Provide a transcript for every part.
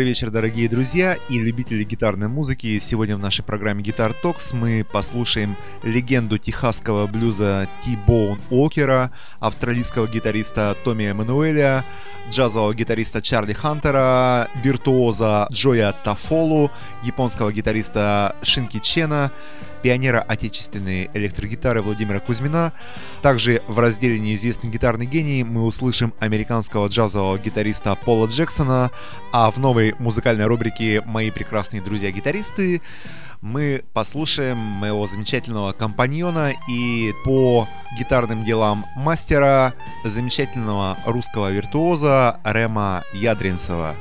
Добрый вечер, дорогие друзья и любители гитарной музыки. Сегодня в нашей программе Guitar Talks мы послушаем легенду техасского блюза Ти-Боун Окера, австралийского гитариста Томми Эммануэля, джазового гитариста Чарли Хантера, виртуоза Джоя Тафолу, японского гитариста Шинки Чена, пионера отечественной электрогитары Владимира Кузьмина. Также в разделе «Неизвестный гитарный гений» мы услышим американского джазового гитариста Пола Джексона, а в новой музыкальной рубрике «Мои прекрасные друзья-гитаристы» мы послушаем моего замечательного компаньона и по гитарным делам мастера, замечательного русского виртуоза Рема Ядринцева.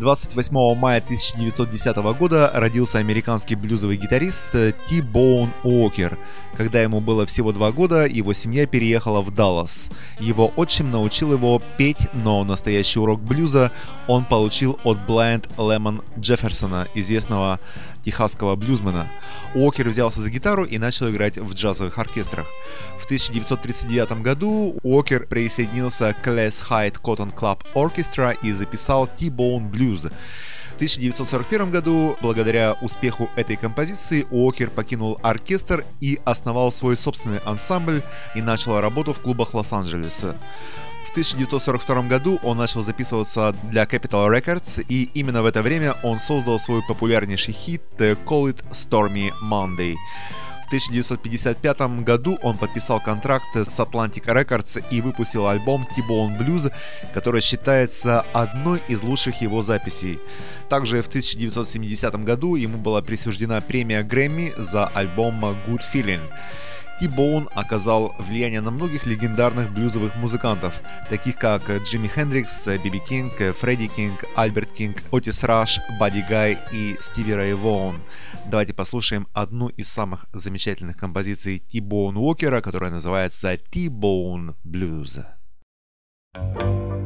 28 мая 1910 года родился американский блюзовый гитарист Ти Боун Уокер. Когда ему было всего два года, его семья переехала в Даллас. Его отчим научил его петь, но настоящий урок блюза он получил от Блайнд Лемон Джефферсона, известного техасского блюзмена. Уокер взялся за гитару и начал играть в джазовых оркестрах. В 1939 году Уокер присоединился к Les Hyde Cotton Club Orchestra и записал T-Bone Blues. В 1941 году, благодаря успеху этой композиции, Уокер покинул оркестр и основал свой собственный ансамбль и начал работу в клубах Лос-Анджелеса. В 1942 году он начал записываться для Capital Records, и именно в это время он создал свой популярнейший хит Call It Stormy Monday. В 1955 году он подписал контракт с Atlantic Records и выпустил альбом T-Bone Blues, который считается одной из лучших его записей. Также в 1970 году ему была присуждена премия Грэмми за альбом Good Feeling. T-Bone оказал влияние на многих легендарных блюзовых музыкантов, таких как Джимми Хендрикс, Биби Кинг, Фредди Кинг, Альберт Кинг, Отис Раш, Бадди Гай и Стиви Рэй Воун. Давайте послушаем одну из самых замечательных композиций T-Bone Уокера, которая называется T-Bone Blues. thank you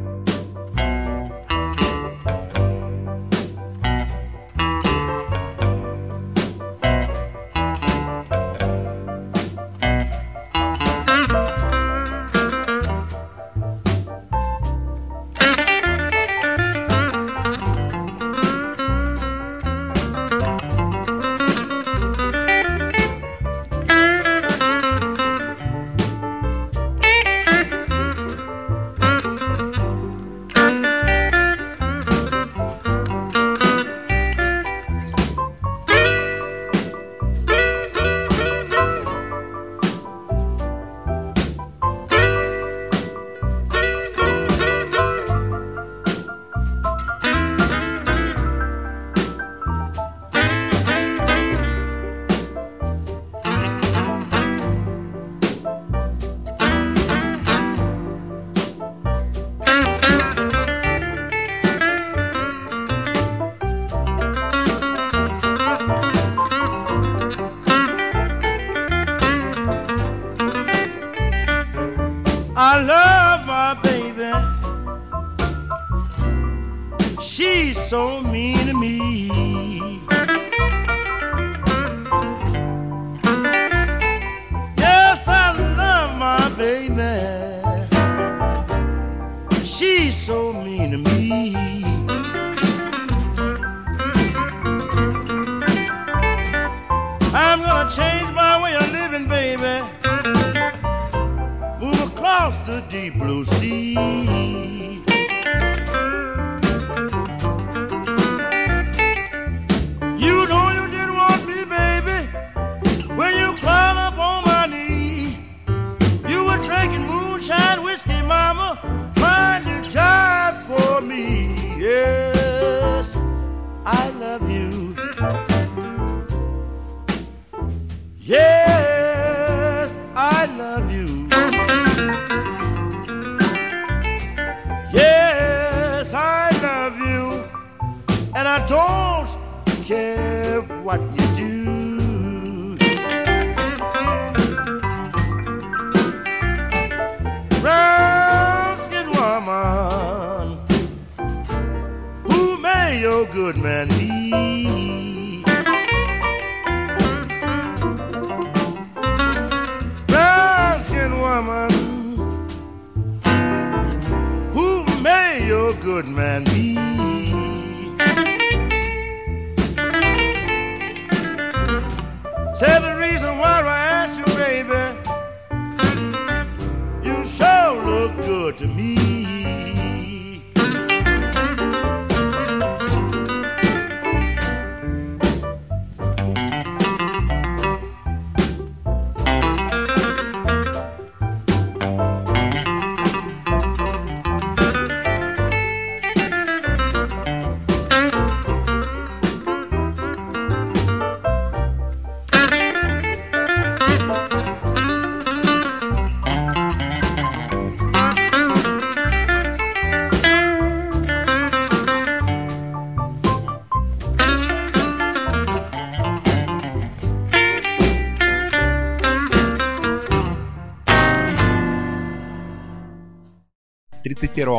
I love my baby. She's so mean to me. Yes, I love my baby. She's so mean to me. I'm gonna change my the deep blue sea. Good man be.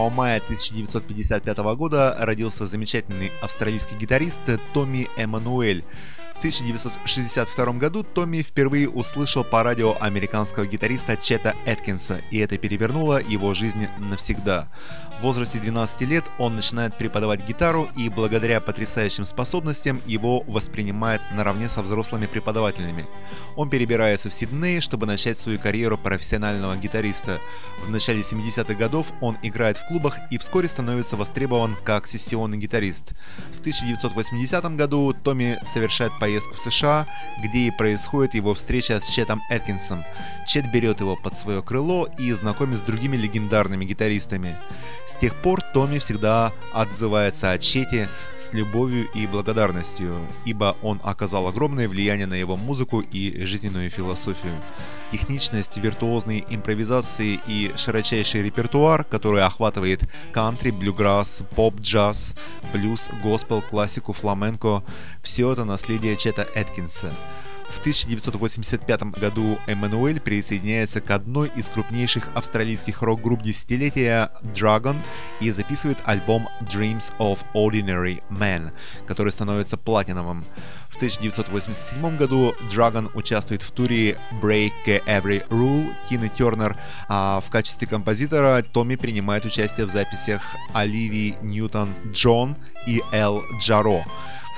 Мая 1955 года родился замечательный австралийский гитарист Томми Эммануэль. В 1962 году Томми впервые услышал по радио американского гитариста Чета Эткинса, и это перевернуло его жизнь навсегда. В возрасте 12 лет он начинает преподавать гитару, и благодаря потрясающим способностям его воспринимают наравне со взрослыми преподавателями. Он перебирается в Сидней, чтобы начать свою карьеру профессионального гитариста. В начале 70-х годов он играет в клубах и вскоре становится востребован как сессионный гитарист. В 1980 году Томми совершает поездку в США, где и происходит его встреча с Четом Эткинсом. Чет берет его под свое крыло и знакомит с другими легендарными гитаристами. С тех пор Томми всегда отзывается о Чете с любовью и благодарностью, ибо он оказал огромное влияние на его музыку и жизненную философию. Техничность, виртуозные импровизации и широчайший репертуар, который охватывает кантри, блюграсс, поп, джаз, блюз, госпел, классику, фламенко – все это наследие Чета Эткинса – в 1985 году Эммануэль присоединяется к одной из крупнейших австралийских рок-групп десятилетия Dragon и записывает альбом Dreams of Ordinary Men, который становится платиновым. В 1987 году Dragon участвует в туре Break Every Rule Тины Тернер, а в качестве композитора Томми принимает участие в записях Оливии Ньютон-Джон и Эл Джаро.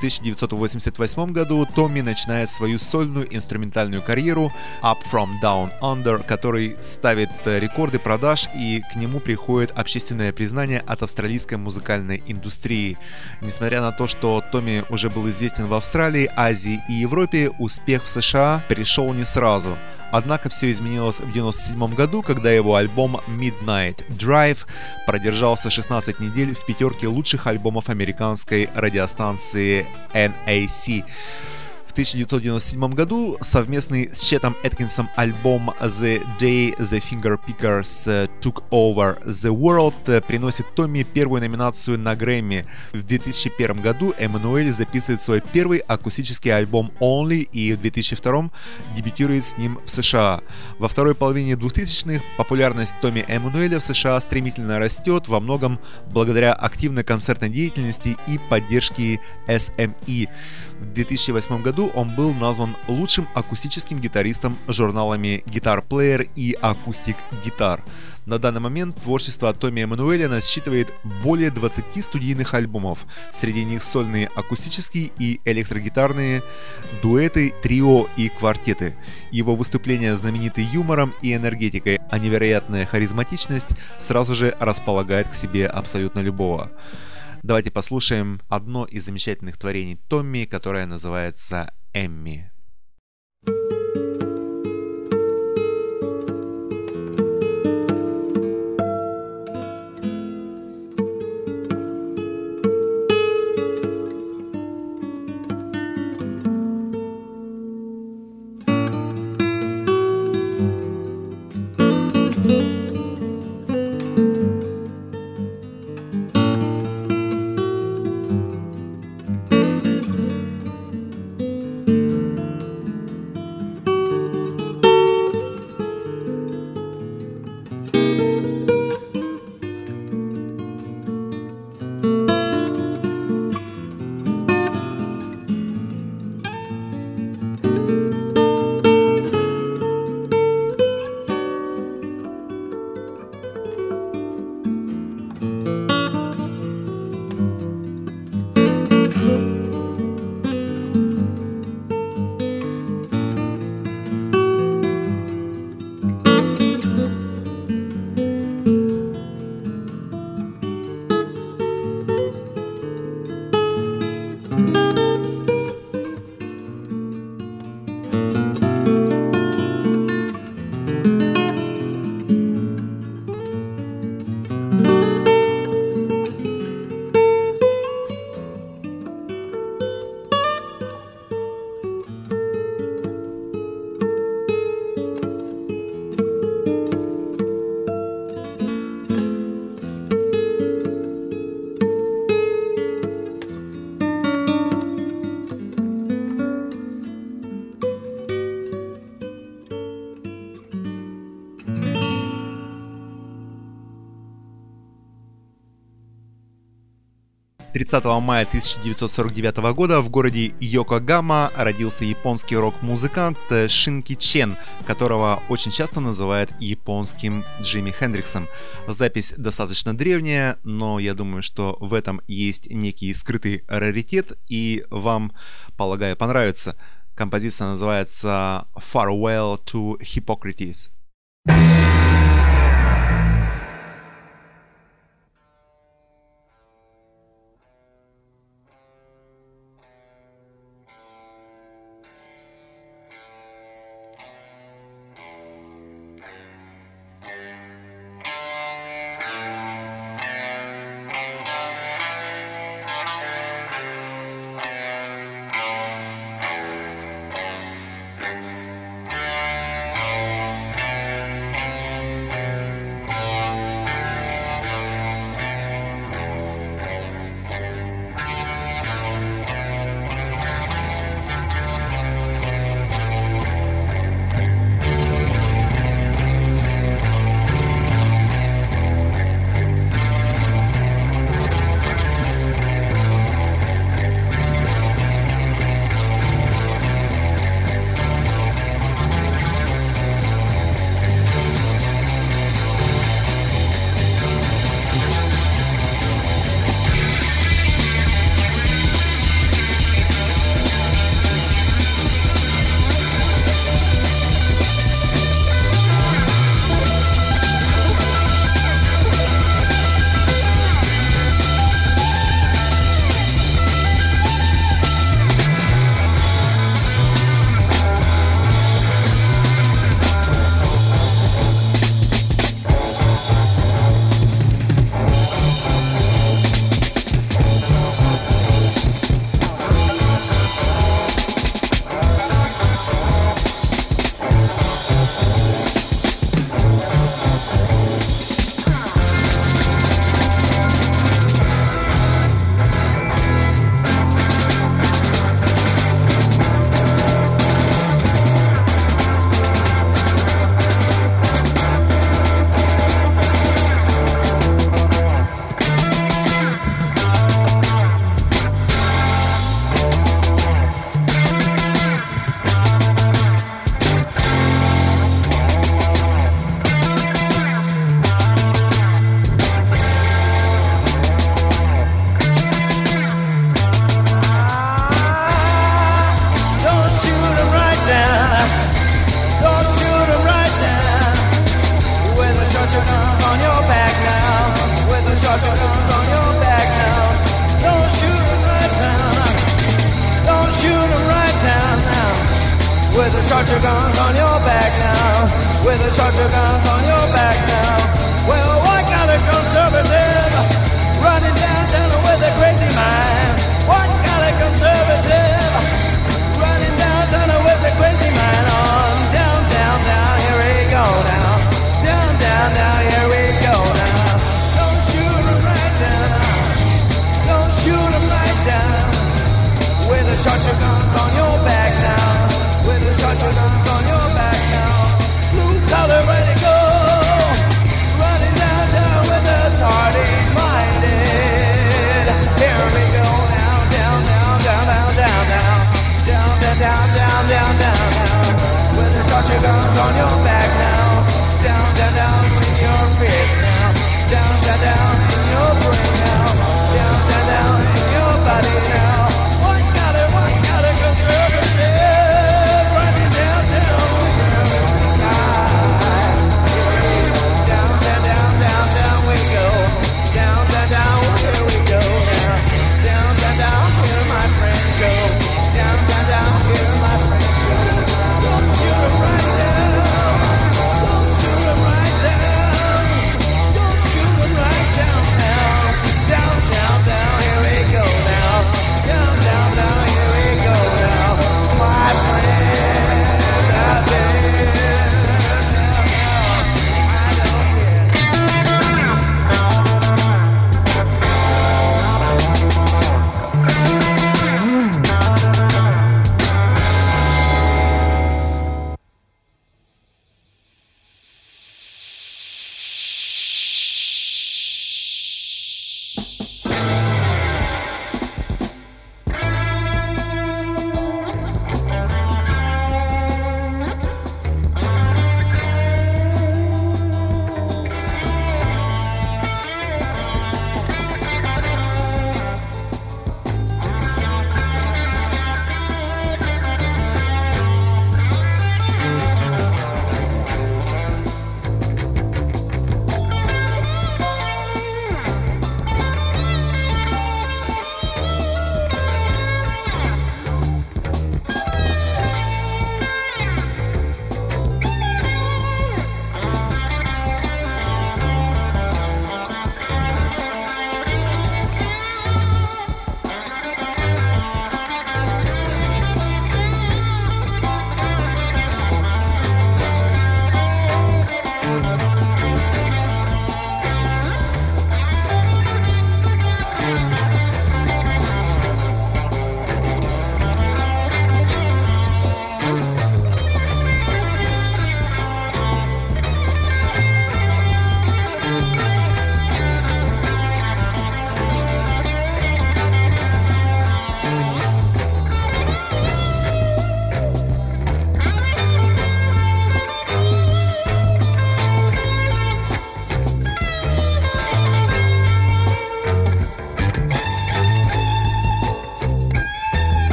В 1988 году Томми начинает свою сольную инструментальную карьеру Up From Down Under, который ставит рекорды продаж и к нему приходит общественное признание от австралийской музыкальной индустрии. Несмотря на то, что Томми уже был известен в Австралии, Азии и Европе, успех в США пришел не сразу. Однако все изменилось в 1997 году, когда его альбом Midnight Drive продержался 16 недель в пятерке лучших альбомов американской радиостанции NAC. В 1997 году совместный с Четом Эткинсом альбом The Day the Finger Pickers Took Over the World приносит Томми первую номинацию на Грэмми. В 2001 году Эммануэль записывает свой первый акустический альбом Only и в 2002 дебютирует с ним в США. Во второй половине 2000-х популярность Томми Эммануэля в США стремительно растет, во многом благодаря активной концертной деятельности и поддержке SME. В 2008 году он был назван лучшим акустическим гитаристом журналами Guitar Player и Acoustic Guitar. На данный момент творчество Томми Эммануэля насчитывает более 20 студийных альбомов. Среди них сольные акустические и электрогитарные, дуэты, трио и квартеты. Его выступления знамениты юмором и энергетикой, а невероятная харизматичность сразу же располагает к себе абсолютно любого. Давайте послушаем одно из замечательных творений Томми, которое называется «Эмми». 30 мая 1949 года в городе Йокогама родился японский рок-музыкант Шинки Чен, которого очень часто называют японским Джимми Хендриксом. Запись достаточно древняя, но я думаю, что в этом есть некий скрытый раритет, и вам, полагаю, понравится. Композиция называется Farewell to Hippocrates.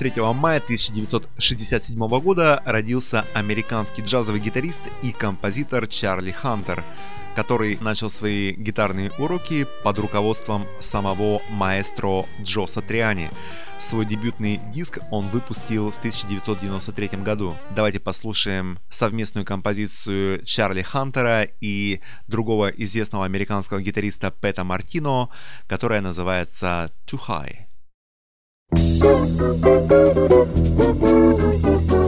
23 мая 1967 года родился американский джазовый гитарист и композитор Чарли Хантер, который начал свои гитарные уроки под руководством самого маэстро Джо Сатриани. Свой дебютный диск он выпустил в 1993 году. Давайте послушаем совместную композицию Чарли Хантера и другого известного американского гитариста Пэта Мартино, которая называется Too High. Thank you.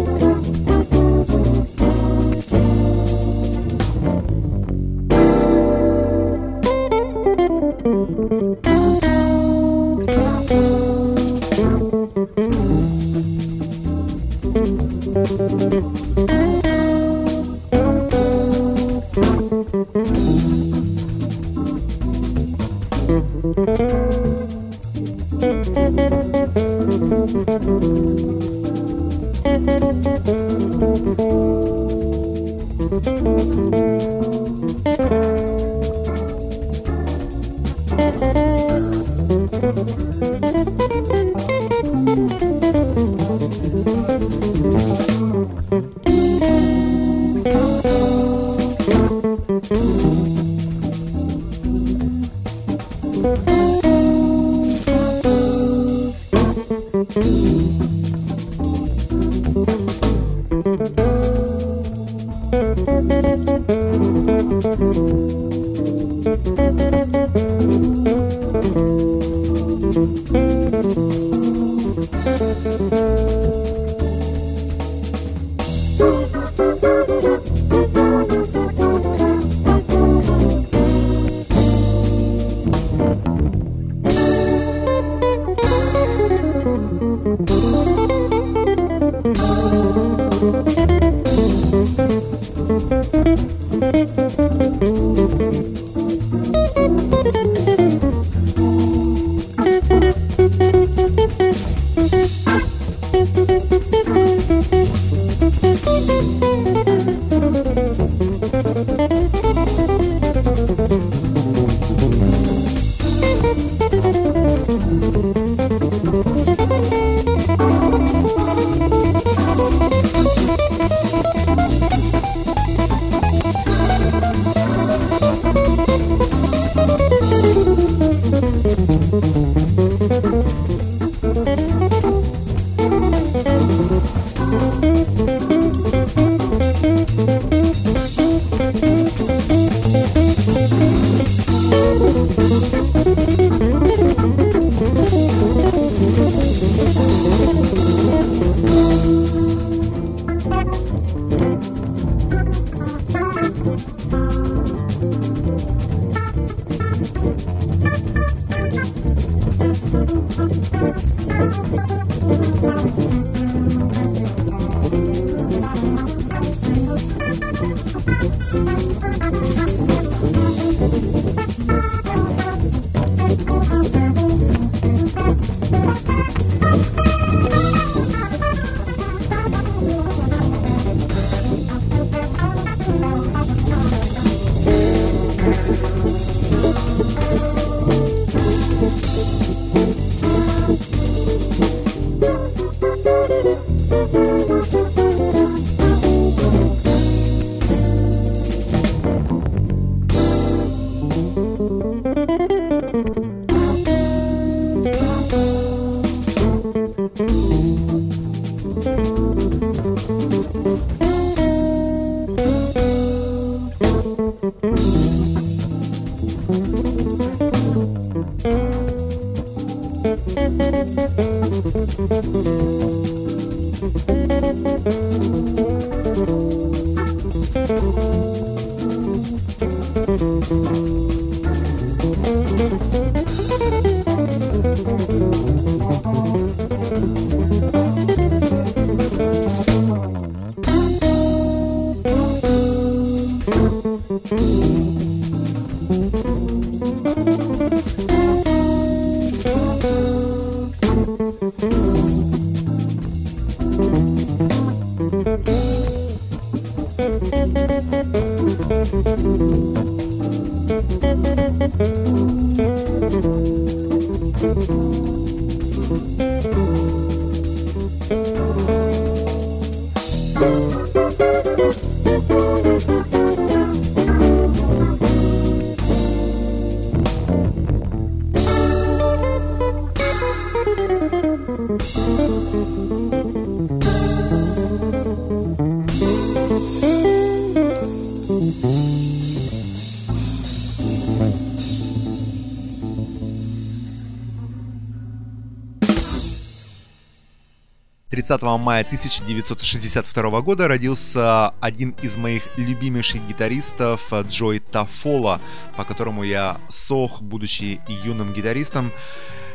30 мая 1962 года родился один из моих любимейших гитаристов Джой Тафола, по которому я сох, будучи юным гитаристом.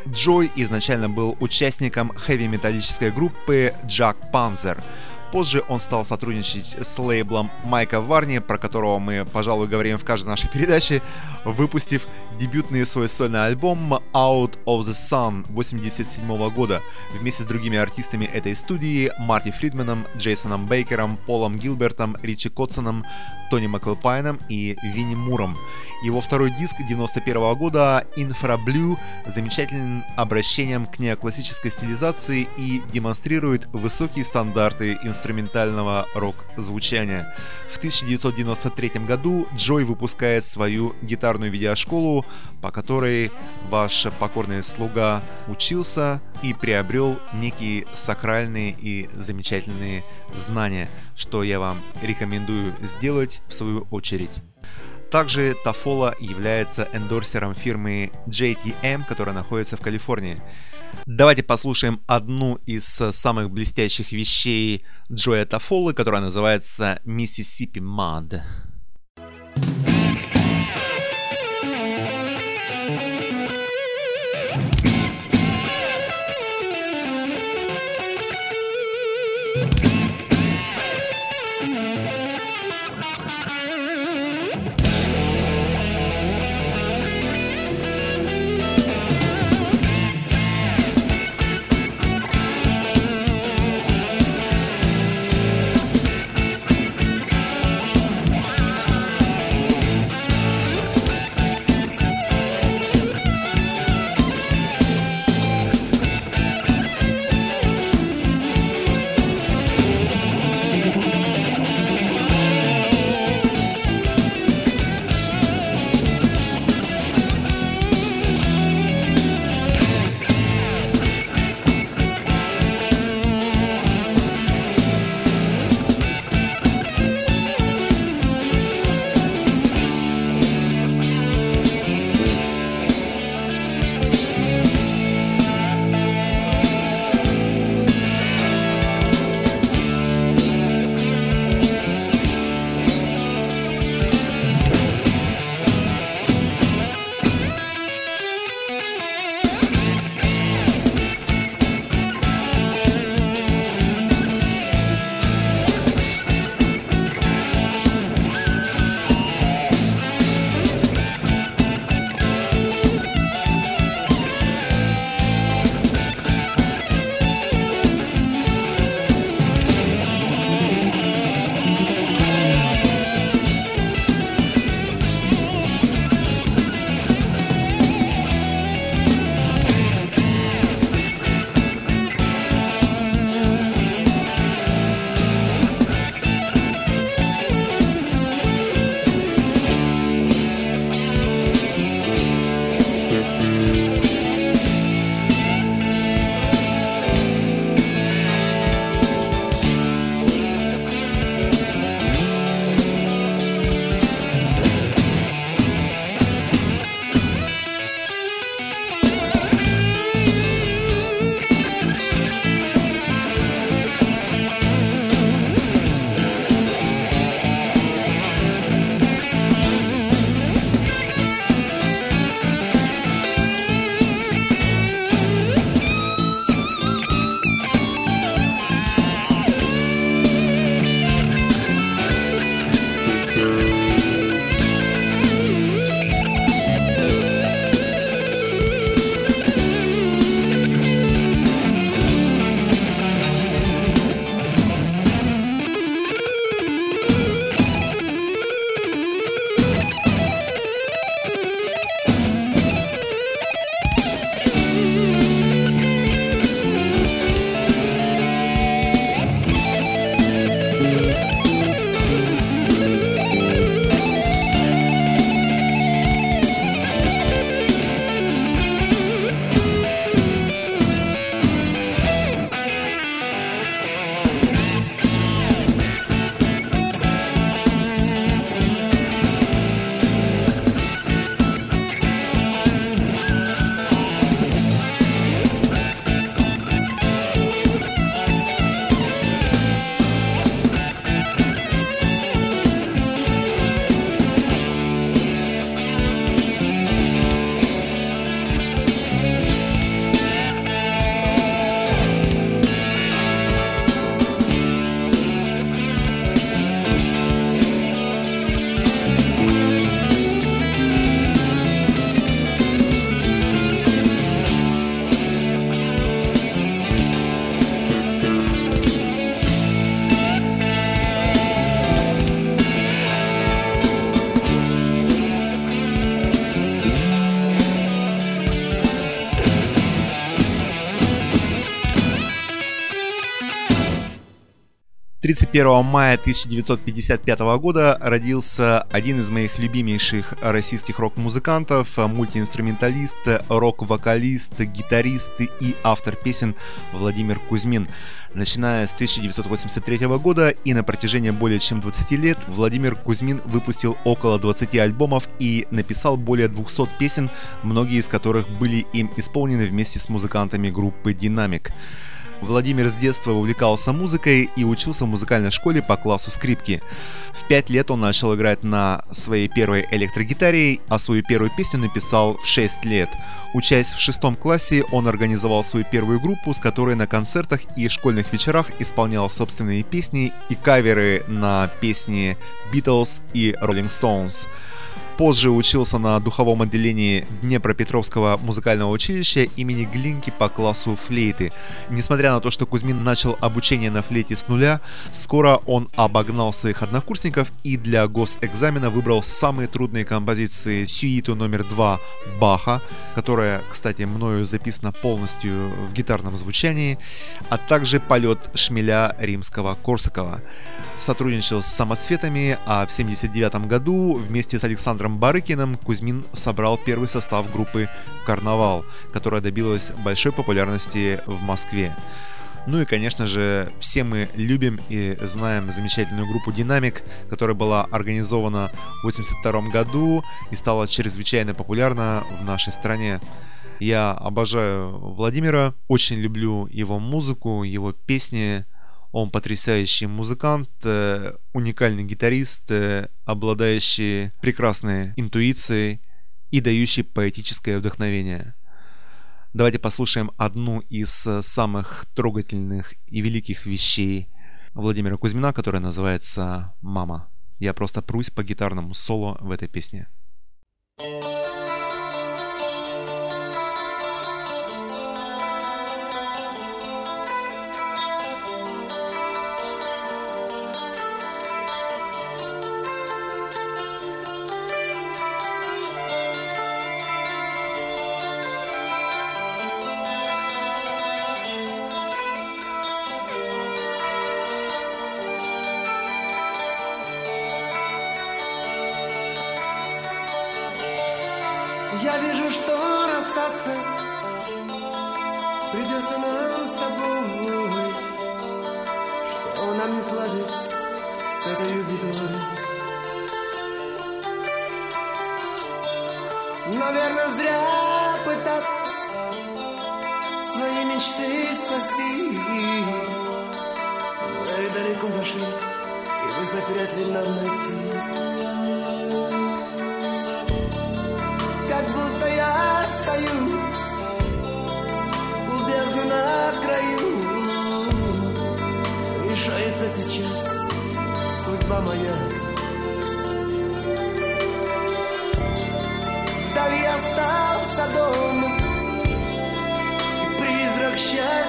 Джой изначально был участником хэви-металлической группы Jack Panzer – Позже он стал сотрудничать с лейблом Майка Варни, про которого мы, пожалуй, говорим в каждой нашей передаче, выпустив дебютный свой сольный альбом Out of the Sun 87 года вместе с другими артистами этой студии Марти Фридманом, Джейсоном Бейкером, Полом Гилбертом, Ричи Котсоном, Тони Маклпайном и Винни Муром. Его второй диск 91 года Infra Blue замечательным обращением к неоклассической стилизации и демонстрирует высокие стандарты инструментального рок-звучания. В 1993 году Джой выпускает свою гитарную видеошколу, по которой ваш покорный слуга учился и приобрел некие сакральные и замечательные знания, что я вам рекомендую сделать в свою очередь. Также Тафола является эндорсером фирмы JTM, которая находится в Калифорнии. Давайте послушаем одну из самых блестящих вещей Джоя Тафолы, которая называется Mississippi Mud. 31 мая 1955 года родился один из моих любимейших российских рок-музыкантов, мультиинструменталист, рок-вокалист, гитарист и автор песен Владимир Кузьмин. Начиная с 1983 года и на протяжении более чем 20 лет Владимир Кузьмин выпустил около 20 альбомов и написал более 200 песен, многие из которых были им исполнены вместе с музыкантами группы «Динамик». Владимир с детства увлекался музыкой и учился в музыкальной школе по классу скрипки. В пять лет он начал играть на своей первой электрогитаре, а свою первую песню написал в 6 лет. Учась в шестом классе, он организовал свою первую группу, с которой на концертах и школьных вечерах исполнял собственные песни и каверы на песни Beatles и Rolling Stones. Позже учился на духовом отделении Днепропетровского музыкального училища имени Глинки по классу флейты. Несмотря на то, что Кузьмин начал обучение на флейте с нуля, скоро он обогнал своих однокурсников и для госэкзамена выбрал самые трудные композиции сюиту номер два Баха, которая, кстати, мною записана полностью в гитарном звучании, а также полет шмеля римского Корсакова сотрудничал с самоцветами, а в 1979 году вместе с Александром Барыкиным Кузьмин собрал первый состав группы «Карнавал», которая добилась большой популярности в Москве. Ну и, конечно же, все мы любим и знаем замечательную группу «Динамик», которая была организована в 1982 году и стала чрезвычайно популярна в нашей стране. Я обожаю Владимира, очень люблю его музыку, его песни, он потрясающий музыкант, э, уникальный гитарист, э, обладающий прекрасной интуицией и дающий поэтическое вдохновение. Давайте послушаем одну из э, самых трогательных и великих вещей Владимира Кузьмина, которая называется «Мама». Я просто прусь по гитарному соло в этой песне. thank you медленно найти Как будто я стою У бездны на краю. Решается сейчас судьба моя. Вдали остался дом И призрак счастья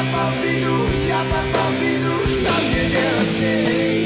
я попал в беду, я попал в беду, что мне делать с ней?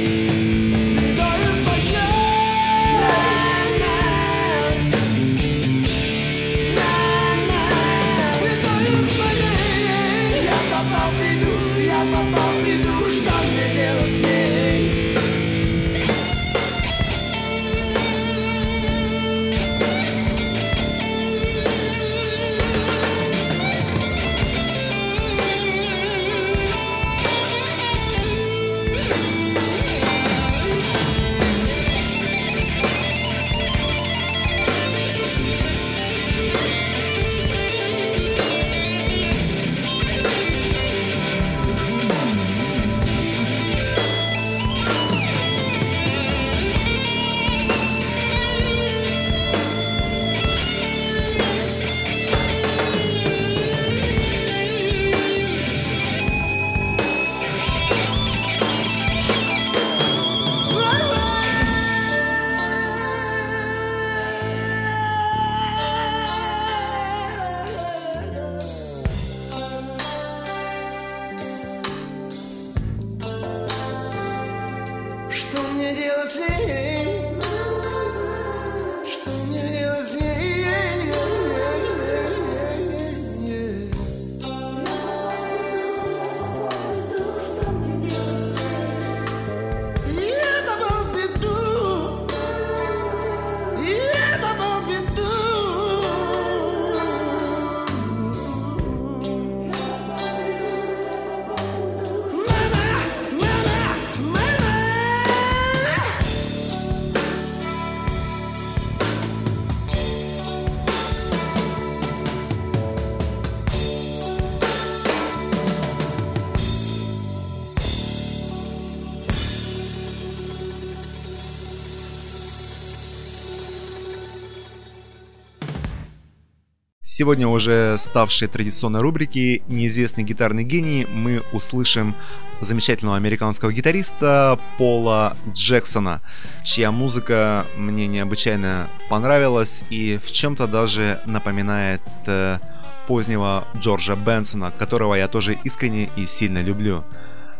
Сегодня уже ставшей традиционной рубрики «Неизвестный гитарный гений» мы услышим замечательного американского гитариста Пола Джексона, чья музыка мне необычайно понравилась и в чем-то даже напоминает э, позднего Джорджа Бенсона, которого я тоже искренне и сильно люблю.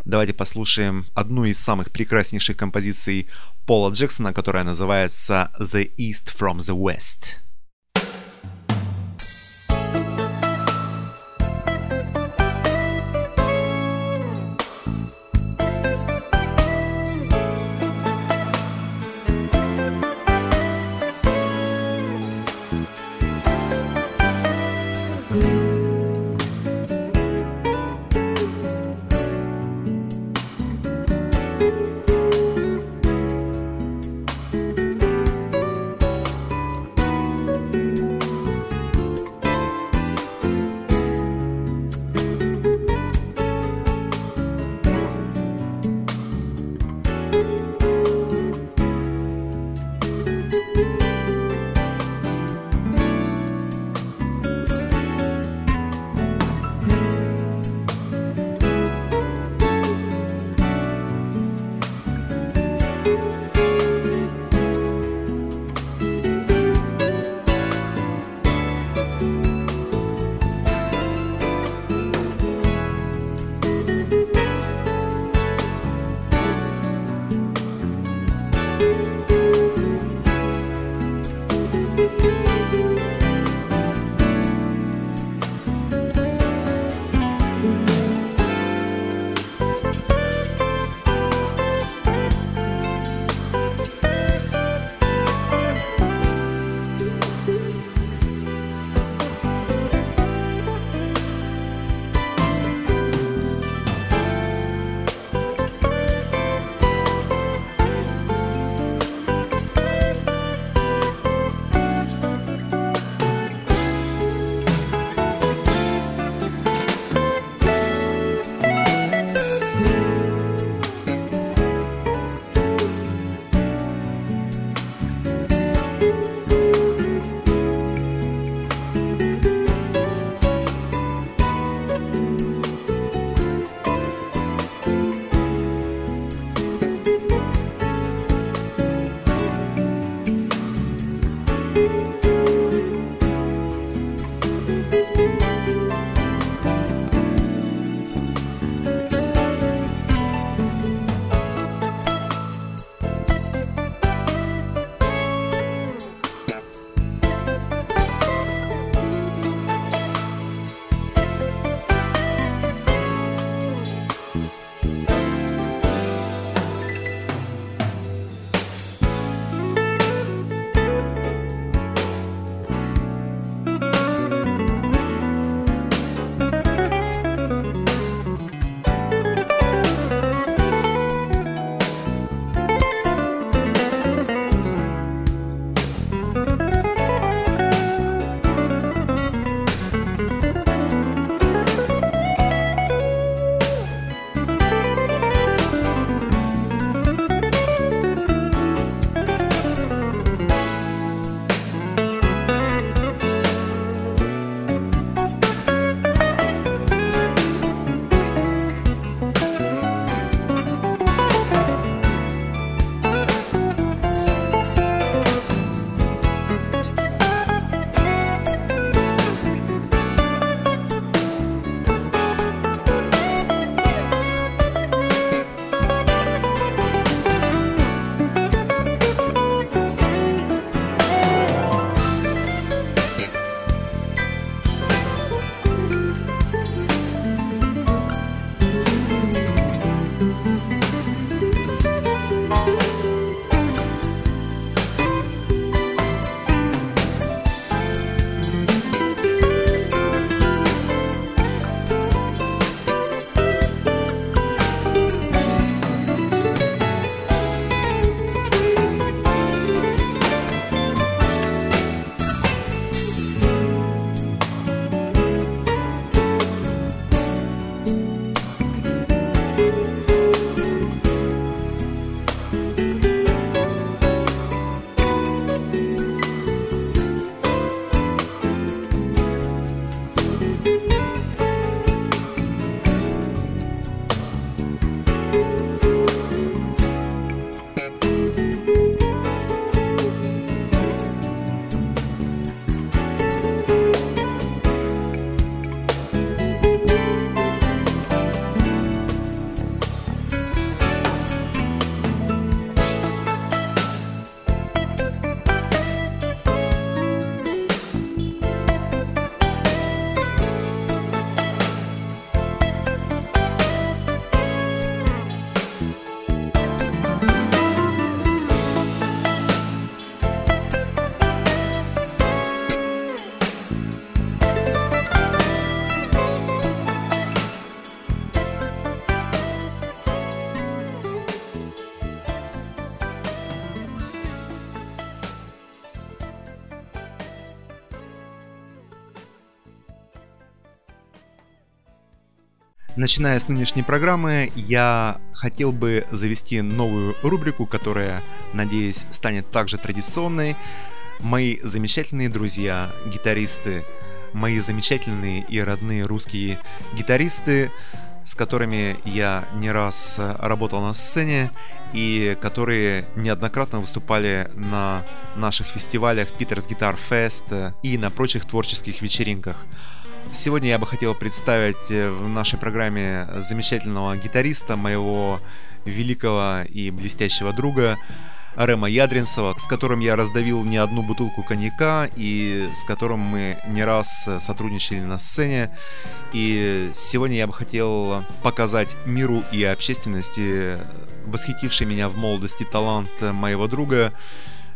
Давайте послушаем одну из самых прекраснейших композиций Пола Джексона, которая называется «The East from the West». Música Начиная с нынешней программы, я хотел бы завести новую рубрику, которая, надеюсь, станет также традиционной. Мои замечательные друзья, гитаристы, мои замечательные и родные русские гитаристы, с которыми я не раз работал на сцене и которые неоднократно выступали на наших фестивалях Питерс Гитар Фест и на прочих творческих вечеринках. Сегодня я бы хотел представить э, в нашей программе замечательного гитариста, моего великого и блестящего друга Рема Ядринцева, с которым я раздавил не одну бутылку коньяка и с которым мы не раз сотрудничали на сцене. И сегодня я бы хотел показать миру и общественности восхитивший меня в молодости талант моего друга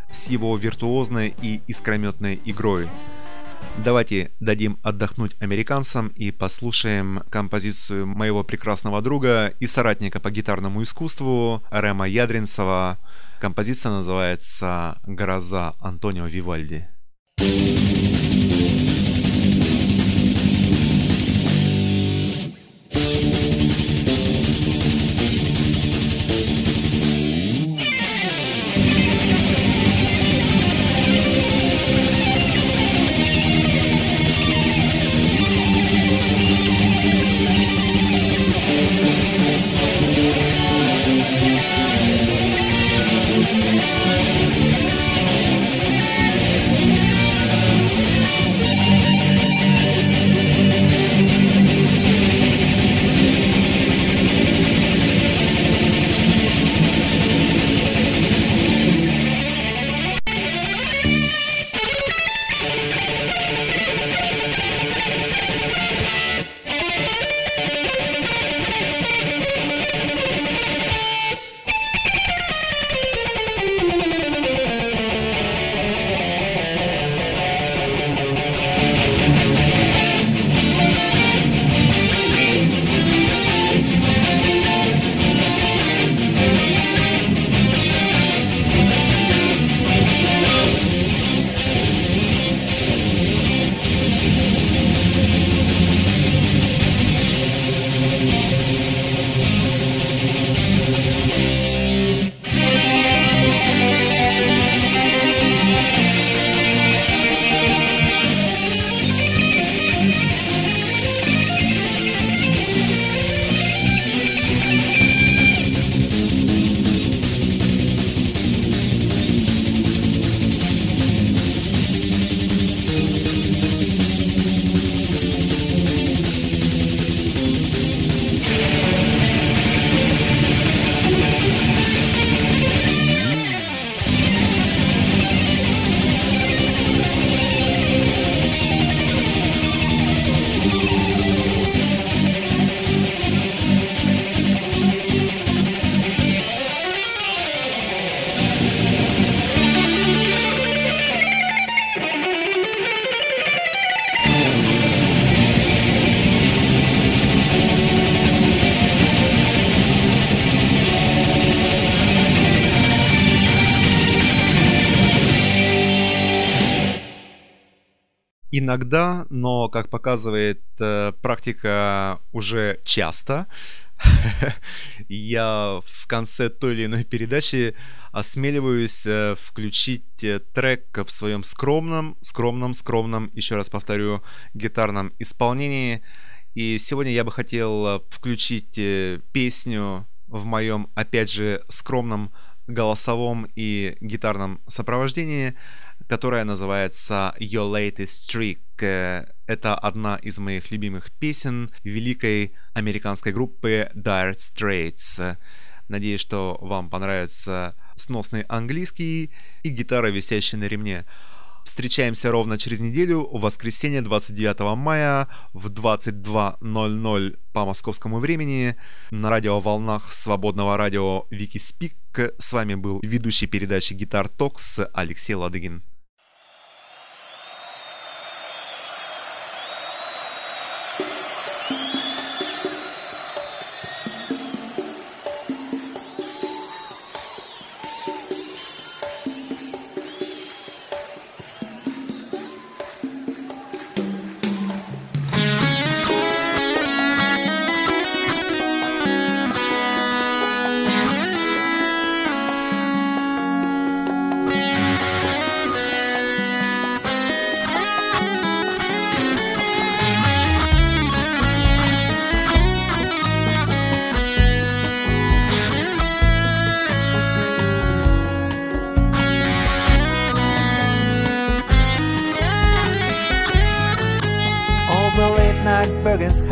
с его виртуозной и искрометной игрой. Давайте дадим отдохнуть американцам и послушаем композицию моего прекрасного друга и соратника по гитарному искусству Рема Ядринцева. Композиция называется «Гроза» Антонио Вивальди. Иногда, но, как показывает э, практика, уже часто, я в конце той или иной передачи осмеливаюсь э, включить э, трек в своем скромном, скромном, скромном, еще раз повторю, гитарном исполнении. И сегодня я бы хотел э, включить песню в моем, опять же, скромном голосовом и гитарном сопровождении – которая называется Your Latest Trick. Э, это одна из моих любимых песен великой американской группы Dire Straits. Надеюсь, что вам понравится сносный английский и гитара, висящая на ремне. Встречаемся ровно через неделю, в воскресенье 29 мая в 22.00 по московскому времени на радиоволнах свободного радио Викиспик. С вами был ведущий передачи Гитар Токс Алексей Ладыгин.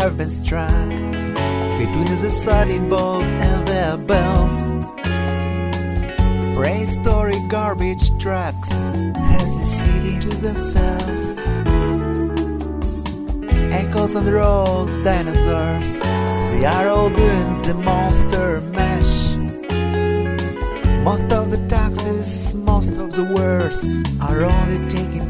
have been struck between the sudden balls and their bells. Prehistoric garbage trucks have the city to themselves. Echoes and rolls, dinosaurs, they are all doing the monster mash. Most of the taxes, most of the wars are only taking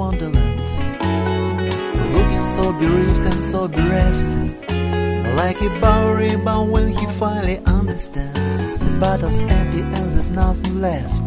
wonderland. Looking so bereaved and so bereft, like a bowery bound when he finally understands. The battle's empty and there's nothing left.